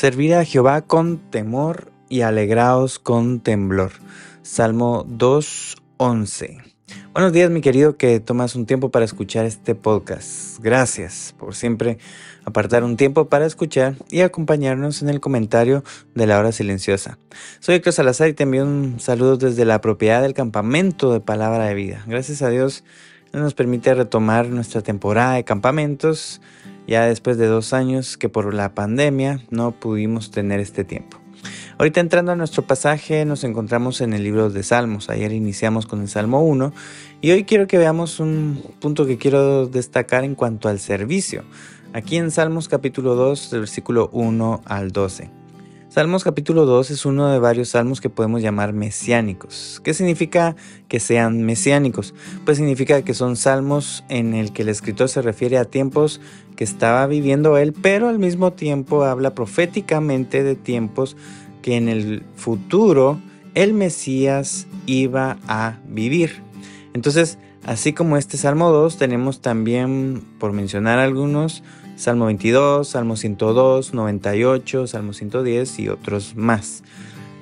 Servir a Jehová con temor y alegraos con temblor. Salmo 2.11. Buenos días mi querido que tomas un tiempo para escuchar este podcast. Gracias por siempre apartar un tiempo para escuchar y acompañarnos en el comentario de la hora silenciosa. Soy Héctor Salazar y te envío un saludo desde la propiedad del campamento de Palabra de Vida. Gracias a Dios nos permite retomar nuestra temporada de campamentos ya después de dos años que por la pandemia no pudimos tener este tiempo. Ahorita entrando a nuestro pasaje nos encontramos en el libro de Salmos. Ayer iniciamos con el Salmo 1 y hoy quiero que veamos un punto que quiero destacar en cuanto al servicio. Aquí en Salmos capítulo 2, del versículo 1 al 12. Salmos capítulo 2 es uno de varios salmos que podemos llamar mesiánicos. ¿Qué significa que sean mesiánicos? Pues significa que son salmos en el que el escritor se refiere a tiempos que estaba viviendo él, pero al mismo tiempo habla proféticamente de tiempos que en el futuro el Mesías iba a vivir. Entonces, así como este Salmo 2, tenemos también, por mencionar algunos, Salmo 22, Salmo 102, 98, Salmo 110 y otros más.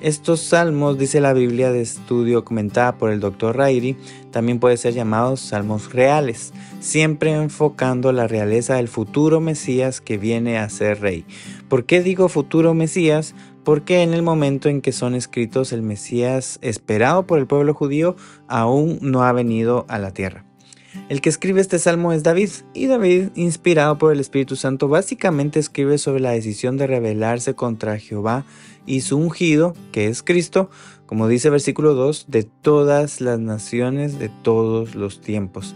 Estos salmos, dice la Biblia de estudio comentada por el Dr. Rairi, también pueden ser llamados salmos reales, siempre enfocando la realeza del futuro Mesías que viene a ser rey. ¿Por qué digo futuro Mesías? Porque en el momento en que son escritos el Mesías esperado por el pueblo judío aún no ha venido a la tierra. El que escribe este salmo es David, y David, inspirado por el Espíritu Santo, básicamente escribe sobre la decisión de rebelarse contra Jehová y su ungido, que es Cristo, como dice versículo 2, de todas las naciones de todos los tiempos.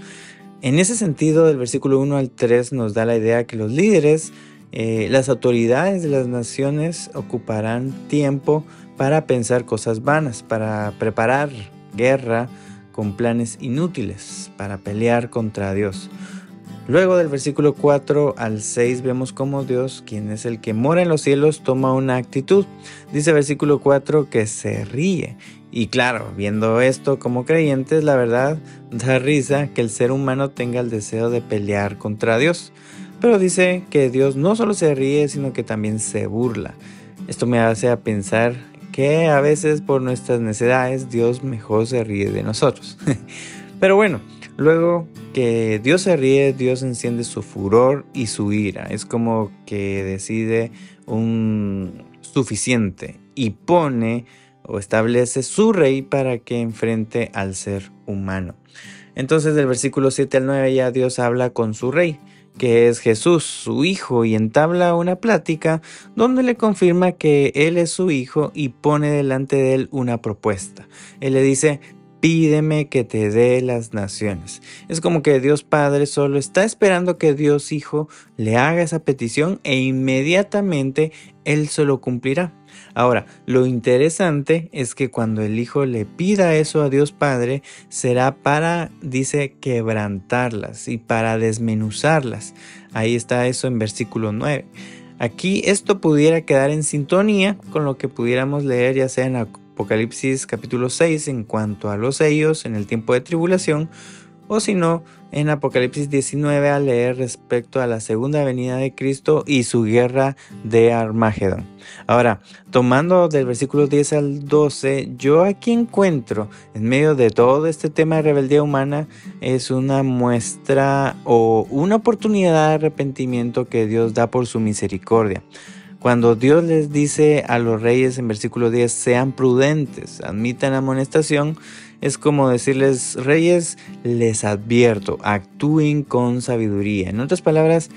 En ese sentido, del versículo 1 al 3 nos da la idea que los líderes, eh, las autoridades de las naciones ocuparán tiempo para pensar cosas vanas, para preparar guerra, con planes inútiles para pelear contra Dios. Luego del versículo 4 al 6 vemos cómo Dios, quien es el que mora en los cielos, toma una actitud. Dice versículo 4 que se ríe. Y claro, viendo esto como creyentes, la verdad da risa que el ser humano tenga el deseo de pelear contra Dios. Pero dice que Dios no solo se ríe, sino que también se burla. Esto me hace a pensar que a veces por nuestras necesidades Dios mejor se ríe de nosotros. Pero bueno, luego que Dios se ríe, Dios enciende su furor y su ira. Es como que decide un suficiente y pone o establece su rey para que enfrente al ser humano. Entonces del versículo 7 al 9 ya Dios habla con su rey que es Jesús, su hijo, y entabla una plática donde le confirma que él es su hijo y pone delante de él una propuesta. Él le dice, pídeme que te dé las naciones. Es como que Dios Padre solo está esperando que Dios Hijo le haga esa petición e inmediatamente Él se lo cumplirá. Ahora, lo interesante es que cuando el Hijo le pida eso a Dios Padre, será para, dice, quebrantarlas y para desmenuzarlas. Ahí está eso en versículo 9. Aquí esto pudiera quedar en sintonía con lo que pudiéramos leer ya sea en Apocalipsis capítulo 6 en cuanto a los sellos en el tiempo de tribulación o si no, en Apocalipsis 19 a leer respecto a la segunda venida de Cristo y su guerra de Armagedón. Ahora, tomando del versículo 10 al 12, yo aquí encuentro, en medio de todo este tema de rebeldía humana, es una muestra o una oportunidad de arrepentimiento que Dios da por su misericordia. Cuando Dios les dice a los reyes en versículo 10, sean prudentes, admitan amonestación, es como decirles, reyes, les advierto, actúen con sabiduría. En otras palabras,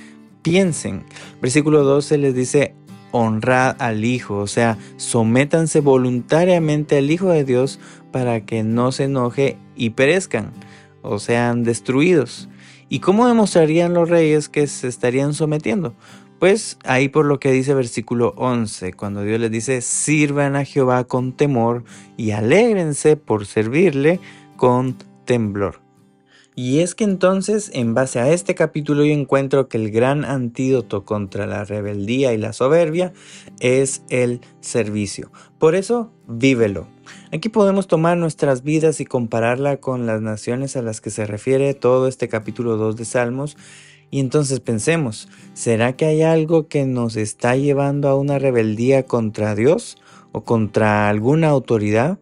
piensen. Versículo 12 les dice, honrad al Hijo, o sea, sométanse voluntariamente al Hijo de Dios para que no se enoje y perezcan, o sean destruidos. ¿Y cómo demostrarían los reyes que se estarían sometiendo? Pues ahí por lo que dice versículo 11, cuando Dios les dice, sirvan a Jehová con temor y alégrense por servirle con temblor. Y es que entonces, en base a este capítulo, yo encuentro que el gran antídoto contra la rebeldía y la soberbia es el servicio. Por eso, vívelo. Aquí podemos tomar nuestras vidas y compararla con las naciones a las que se refiere todo este capítulo 2 de Salmos. Y entonces pensemos, ¿será que hay algo que nos está llevando a una rebeldía contra Dios o contra alguna autoridad?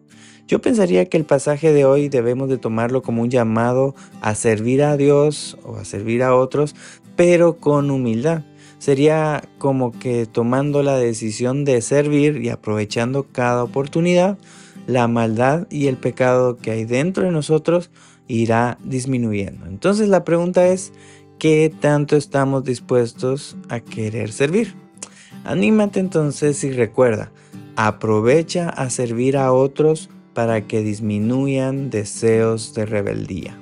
Yo pensaría que el pasaje de hoy debemos de tomarlo como un llamado a servir a Dios o a servir a otros, pero con humildad. Sería como que tomando la decisión de servir y aprovechando cada oportunidad, la maldad y el pecado que hay dentro de nosotros irá disminuyendo. Entonces la pregunta es, ¿qué tanto estamos dispuestos a querer servir? Anímate entonces y recuerda, aprovecha a servir a otros para que disminuyan deseos de rebeldía.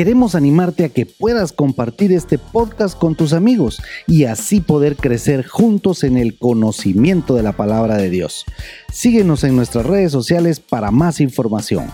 Queremos animarte a que puedas compartir este podcast con tus amigos y así poder crecer juntos en el conocimiento de la palabra de Dios. Síguenos en nuestras redes sociales para más información.